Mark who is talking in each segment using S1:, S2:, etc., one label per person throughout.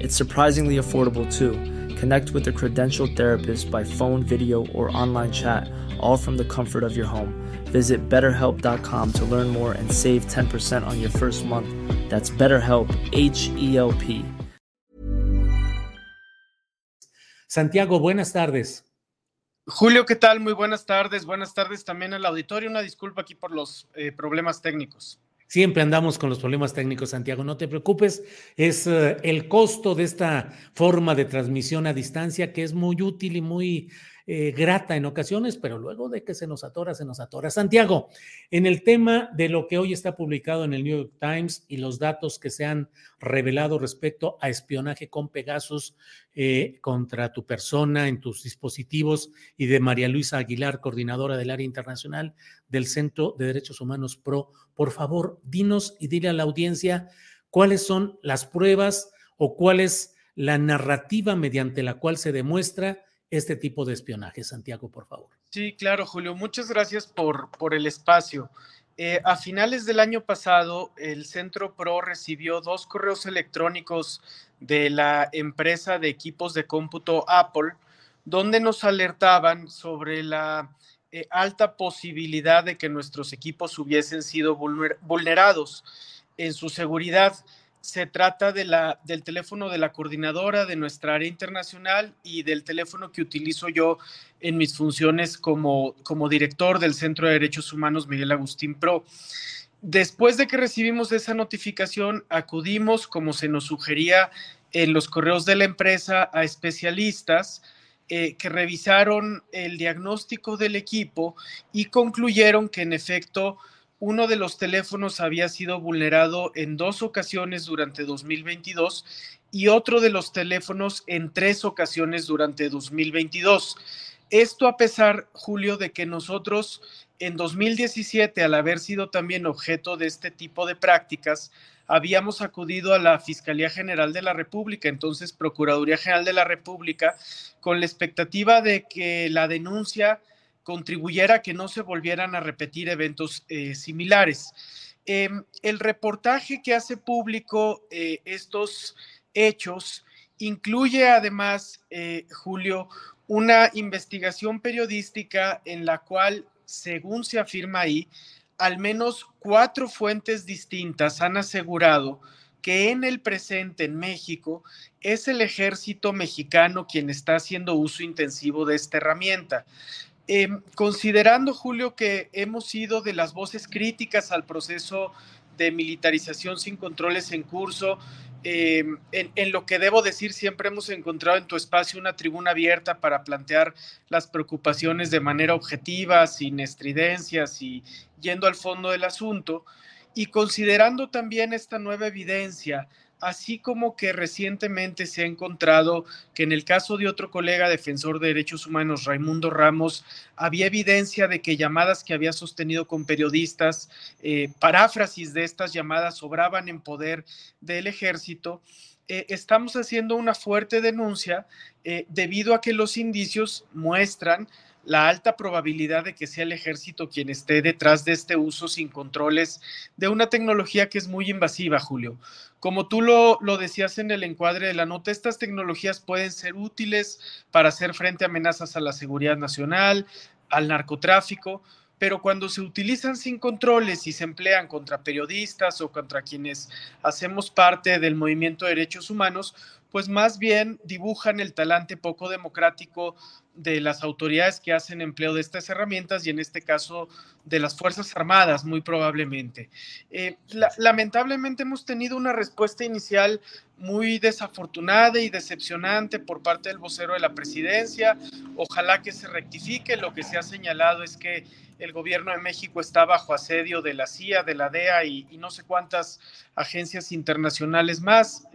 S1: It's surprisingly affordable too. Connect with a credentialed therapist by phone, video, or online chat, all from the comfort of your home. Visit betterhelp.com to learn more and save 10% on your first month. That's BetterHelp, H E L P.
S2: Santiago, buenas tardes.
S3: Julio, ¿qué tal? Muy buenas tardes. Buenas tardes también al auditorio. Una disculpa aquí por los eh, problemas técnicos.
S2: Siempre andamos con los problemas técnicos, Santiago, no te preocupes. Es uh, el costo de esta forma de transmisión a distancia que es muy útil y muy eh, grata en ocasiones, pero luego de que se nos atora, se nos atora. Santiago, en el tema de lo que hoy está publicado en el New York Times y los datos que se han revelado respecto a espionaje con Pegasus eh, contra tu persona en tus dispositivos y de María Luisa Aguilar, coordinadora del área internacional del Centro de Derechos Humanos PRO, por favor, dinos y dile a la audiencia cuáles son las pruebas o cuál es la narrativa mediante la cual se demuestra este tipo de espionaje. Santiago, por favor.
S3: Sí, claro, Julio. Muchas gracias por, por el espacio. Eh, a finales del año pasado, el Centro PRO recibió dos correos electrónicos de la empresa de equipos de cómputo Apple, donde nos alertaban sobre la eh, alta posibilidad de que nuestros equipos hubiesen sido vulnerados en su seguridad se trata del teléfono de la coordinadora de nuestra área internacional y del teléfono que utilizo yo en mis funciones como, como director del Centro de Derechos Humanos Miguel Agustín Pro. Después de que recibimos esa notificación, acudimos, como se nos sugería en los correos de la empresa, a especialistas eh, que revisaron el diagnóstico del equipo y concluyeron que en efecto uno de los teléfonos había sido vulnerado en dos ocasiones durante 2022 y otro de los teléfonos en tres ocasiones durante 2022. Esto a pesar, Julio, de que nosotros en 2017, al haber sido también objeto de este tipo de prácticas, habíamos acudido a la Fiscalía General de la República, entonces Procuraduría General de la República, con la expectativa de que la denuncia contribuyera a que no se volvieran a repetir eventos eh, similares. Em, el reportaje que hace público eh, estos hechos incluye además, eh, Julio, una investigación periodística en la cual, según se afirma ahí, al menos cuatro fuentes distintas han asegurado que en el presente en México es el ejército mexicano quien está haciendo uso intensivo de esta herramienta. Em, considerando, Julio, que hemos sido de las voces críticas al proceso de militarización sin controles en curso, em, en, lo que debo decir, siempre hemos encontrado en tu espacio una tribuna abierta para plantear las preocupaciones de manera objetiva, sin estridencias y yendo al fondo del asunto. Y considerando también esta nueva evidencia así como que recientemente se ha encontrado que en el caso de otro colega defensor de derechos humanos, Raimundo Ramos, había evidencia de que llamadas que había sostenido con periodistas, eh, paráfrasis de estas llamadas sobraban en poder del ejército. Eh, estamos haciendo una fuerte denuncia eh, debido a que los indicios muestran la alta probabilidad de que sea el ejército quien esté detrás de este uso sin controles de una tecnología que es muy invasiva, Julio. Como tú lo, lo, decías en el encuadre de la nota, estas tecnologías pueden ser útiles para hacer frente a amenazas a la seguridad nacional, al narcotráfico, pero cuando se utilizan sin controles y se emplean contra periodistas o contra quienes hacemos parte del movimiento de derechos humanos, pues más bien dibujan el talante poco democrático de las autoridades que hacen empleo de estas herramientas y en este caso de las Fuerzas Armadas, muy probablemente. Eh, lamentablemente hemos tenido una respuesta inicial muy desafortunada y decepcionante por parte del vocero de la presidencia. Ojalá que se rectifique. Lo que se ha señalado es que el gobierno de México está bajo asedio de la CIA, de la DEA y, y no sé cuántas agencias internacionales más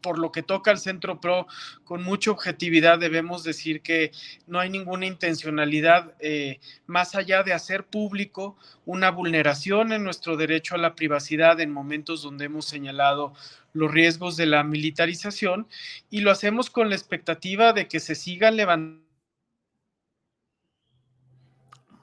S3: por lo que toca al Centro PRO, con mucha objetividad debemos decir que no hay ninguna intencionalidad eh, más allá de hacer público una vulneración en nuestro derecho a la privacidad en momentos donde hemos señalado los riesgos de la militarización y lo hacemos con la expectativa de que se sigan levantando.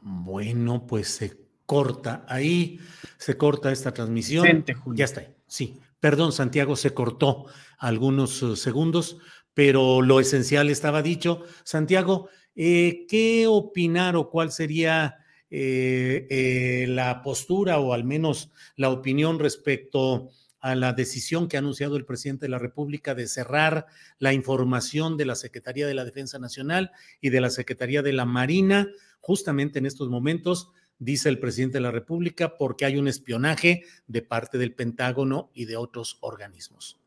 S2: Bueno, pues se corta ahí, se corta esta transmisión. Ya está, sí. Perdón, Santiago, se cortó algunos eh, segundos, pero lo esencial estaba dicho. Santiago, eh, ¿qué opinar o cuál sería eh, la postura o al menos la opinión respecto a la decisión que ha anunciado el presidente de la República de cerrar la información de la Secretaría de la Defensa Nacional y de la Secretaría de la Marina justamente en estos momentos? Dice el presidente de la República, porque hay un espionaje de parte del Pentágono y de otros organismos.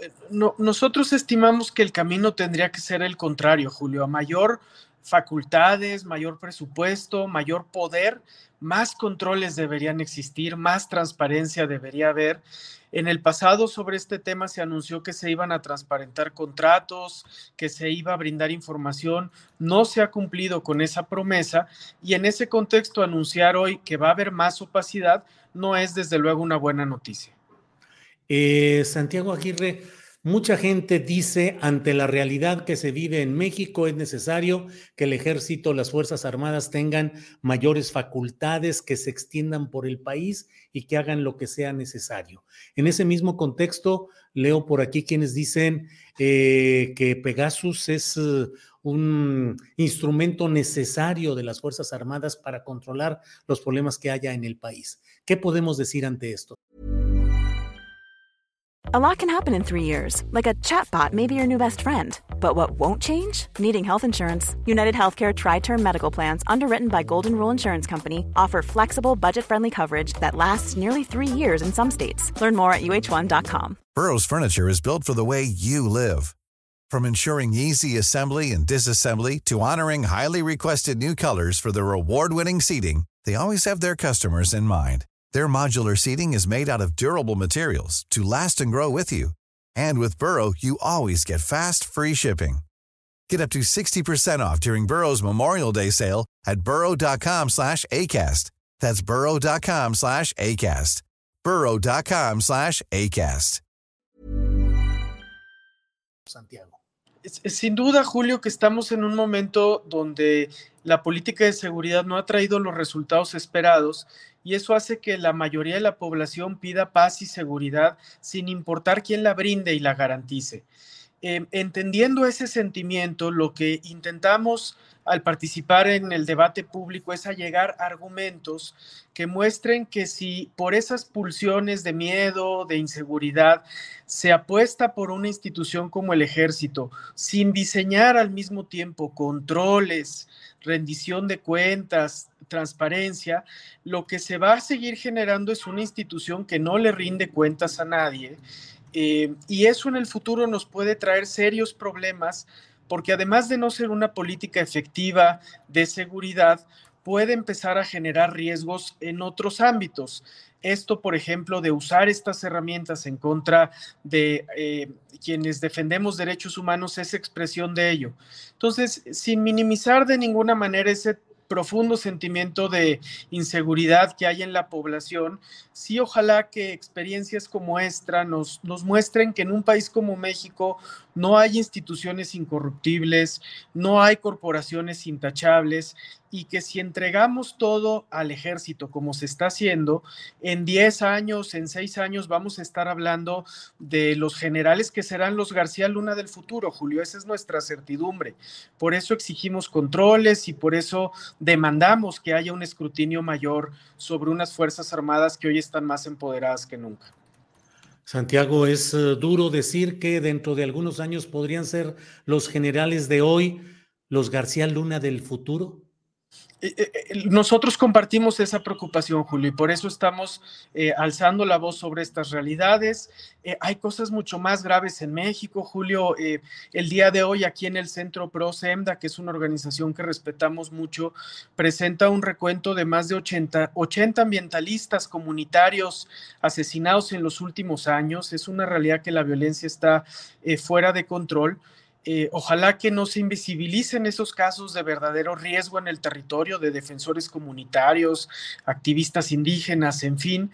S3: Eh, no, nosotros estimamos que el camino tendría que ser el contrario, Julio, a mayor facultades, mayor presupuesto, mayor poder, más controles deberían existir, más transparencia debería haber en el pasado sobre este tema se anunció que se iban a transparentar contratos, que se iba a brindar información. No se ha cumplido con esa promesa y en ese contexto anunciar hoy que va a haber más opacidad no es desde luego una buena noticia.
S2: Eh, Santiago Aguirre, Mucha gente dice, ante la realidad que se vive en México, es necesario que el ejército, las Fuerzas Armadas tengan mayores facultades, que se extiendan por el país y que hagan lo que sea necesario. En ese mismo contexto, leo por aquí quienes dicen eh, que Pegasus es eh, un instrumento necesario de las Fuerzas Armadas para controlar los problemas que haya en el país. ¿Qué podemos decir ante esto?
S4: A lot can happen in three years, like a chatbot may be your new best friend. But what won't change? Needing health insurance. United Healthcare Tri Term Medical Plans, underwritten by Golden Rule Insurance Company, offer flexible, budget friendly coverage that lasts nearly three years in some states. Learn more at uh1.com.
S5: Burrow's Furniture is built for the way you live. From ensuring easy assembly and disassembly to honoring highly requested new colors for their award winning seating, they always have their customers in mind. Their modular seating is made out of durable materials to last and grow with you. And with Burrow, you always get fast, free shipping. Get up to 60% off during Burrow's Memorial Day sale at burrow.com slash ACAST. That's burrow.com slash ACAST. burrow.com slash ACAST.
S3: Santiago. Sin duda, Julio, que estamos en un momento donde la política de seguridad no ha traído los resultados esperados y eso hace que la mayoría de la población pida paz y seguridad sin importar quién la brinde y la garantice. Em, entendiendo ese sentimiento, lo que intentamos al participar en el debate público es allegar argumentos que muestren que si por esas pulsiones de miedo, de inseguridad, se apuesta por una institución como el ejército, sin diseñar al mismo tiempo controles, rendición de cuentas, transparencia, lo que se va a seguir generando es una institución que no le rinde cuentas a nadie. Eh, y eso en el futuro nos puede traer serios problemas porque además de no ser una política efectiva de seguridad, puede empezar a generar riesgos en otros ámbitos. Esto, por ejemplo, de usar estas herramientas en contra de eh, quienes defendemos derechos humanos es expresión de ello. Entonces, sin minimizar de ninguna manera ese profundo sentimiento de inseguridad que hay en la población, sí ojalá que experiencias como esta nos, nos muestren que en un país como México no hay instituciones incorruptibles, no hay corporaciones intachables y que si entregamos todo al ejército como se está haciendo, en 10 años, en 6 años vamos a estar hablando de los generales que serán los García Luna del futuro, Julio, esa es nuestra certidumbre. Por eso exigimos controles y por eso demandamos que haya un escrutinio mayor sobre unas Fuerzas Armadas que hoy están más empoderadas que nunca.
S2: Santiago, es eh, duro decir que dentro de algunos años podrían ser los generales de hoy los García Luna del futuro.
S3: Eh, eh, nosotros compartimos esa preocupación, Julio, y por eso estamos eh, alzando la voz sobre estas realidades. hay cosas mucho más graves en México, Julio. el día de hoy aquí en el Centro Pro SEMDA, que es una organización que respetamos mucho, presenta un recuento de más de 80, 80 ambientalistas comunitarios asesinados en los últimos años. Es una realidad que la violencia está fuera de control. Eh, ojalá que no se invisibilicen esos casos de verdadero riesgo en el territorio de defensores comunitarios, activistas indígenas, en fin.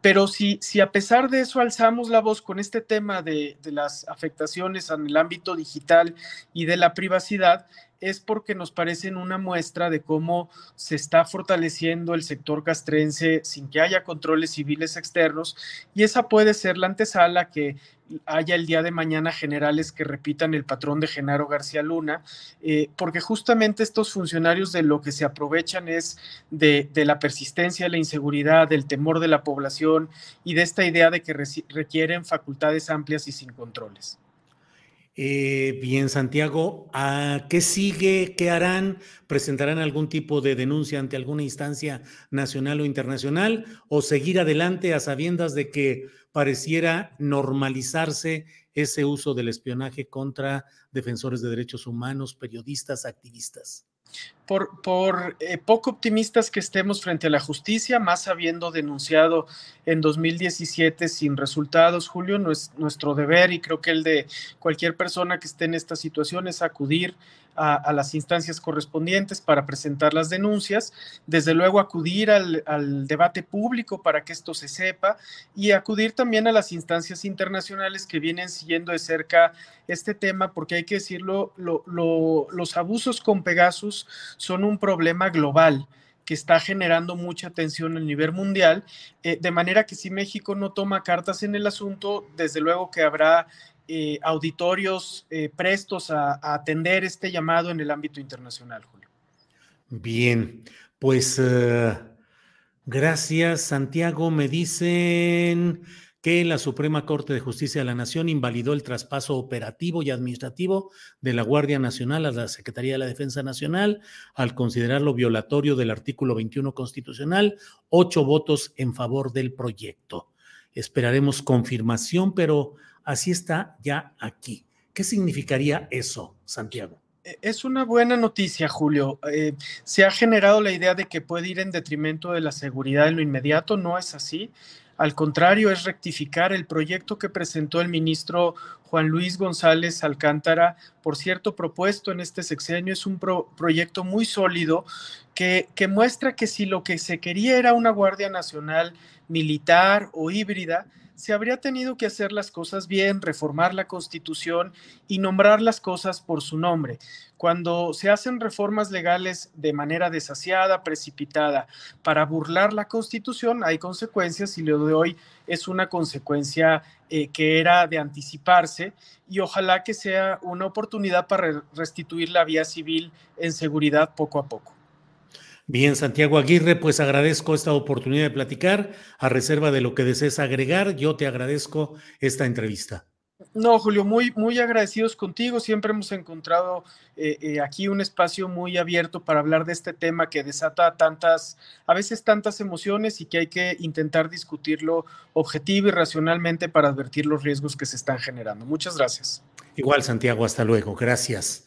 S3: Pero si, si a pesar de eso alzamos la voz con este tema de, de las afectaciones en el ámbito digital y de la privacidad, es porque nos parecen una muestra de cómo se está fortaleciendo el sector castrense sin que haya controles civiles externos y esa puede ser la antesala que haya el día de mañana generales que repitan el patrón de Genaro García Luna, eh, porque justamente estos funcionarios de lo que se aprovechan es de, de, la persistencia, la inseguridad, del temor de la población y de esta idea de que requieren facultades amplias y sin controles.
S2: Eh, bien, Santiago, ¿a qué sigue? ¿Qué harán? ¿Presentarán algún tipo de denuncia ante alguna instancia nacional o internacional? ¿O seguir adelante a sabiendas de que pareciera normalizarse ese uso del espionaje contra defensores de derechos humanos, periodistas, activistas?
S3: Por, por eh, poco optimistas que estemos frente a la justicia, más habiendo denunciado en 2017 sin resultados, Julio, no es nuestro deber y creo que el de cualquier persona que esté en esta situación es acudir a, las instancias correspondientes para presentar las denuncias, desde luego acudir al, debate público para que esto se sepa y acudir también a las instancias internacionales que vienen siguiendo de cerca este tema, porque hay que decirlo, los abusos con Pegasus son un problema global que está generando mucha atención a nivel mundial, eh, de manera que si México no toma cartas en el asunto, desde luego que habrá eh, auditorios eh, prestos a, atender este llamado en el ámbito internacional, Julio.
S2: Bien, pues gracias, Santiago. Me dicen que la Suprema Corte de Justicia de la Nación invalidó el traspaso operativo y administrativo de la Guardia Nacional a la Secretaría de la Defensa Nacional al considerarlo violatorio del artículo 21 constitucional, ocho votos en favor del proyecto. Esperaremos confirmación, pero así está ya aquí. ¿Qué significaría eso, Santiago?
S3: E, es una buena noticia, Julio. Eh, se ha generado la idea de que puede ir en detrimento de la seguridad en lo inmediato. No es así. Al contrario, es rectificar el proyecto que presentó el ministro Juan Luis González Alcántara, por cierto, propuesto en este sexenio. Es un proyecto muy sólido que, que muestra que si lo que se quería era una Guardia Nacional militar o híbrida, se habría tenido que hacer las cosas bien, reformar la constitución y nombrar las cosas por su nombre. Cuando se hacen reformas legales de manera desasiada, precipitada, para burlar la constitución, hay consecuencias y lo de hoy es una consecuencia eh, que era de anticiparse y ojalá que sea una oportunidad para restituir la vía civil en seguridad poco a poco.
S2: Bien, Santiago Aguirre, pues agradezco esta oportunidad de platicar. A reserva de lo que desees agregar, yo te agradezco esta entrevista.
S3: No, Julio, muy, muy agradecidos contigo. Siempre hemos encontrado eh, eh, aquí un espacio muy abierto para hablar de este tema que desata tantas, a veces tantas emociones y que hay que intentar discutirlo objetivo y racionalmente para advertir los riesgos que se están generando. Muchas gracias.
S2: Igual, Santiago, hasta luego. Gracias.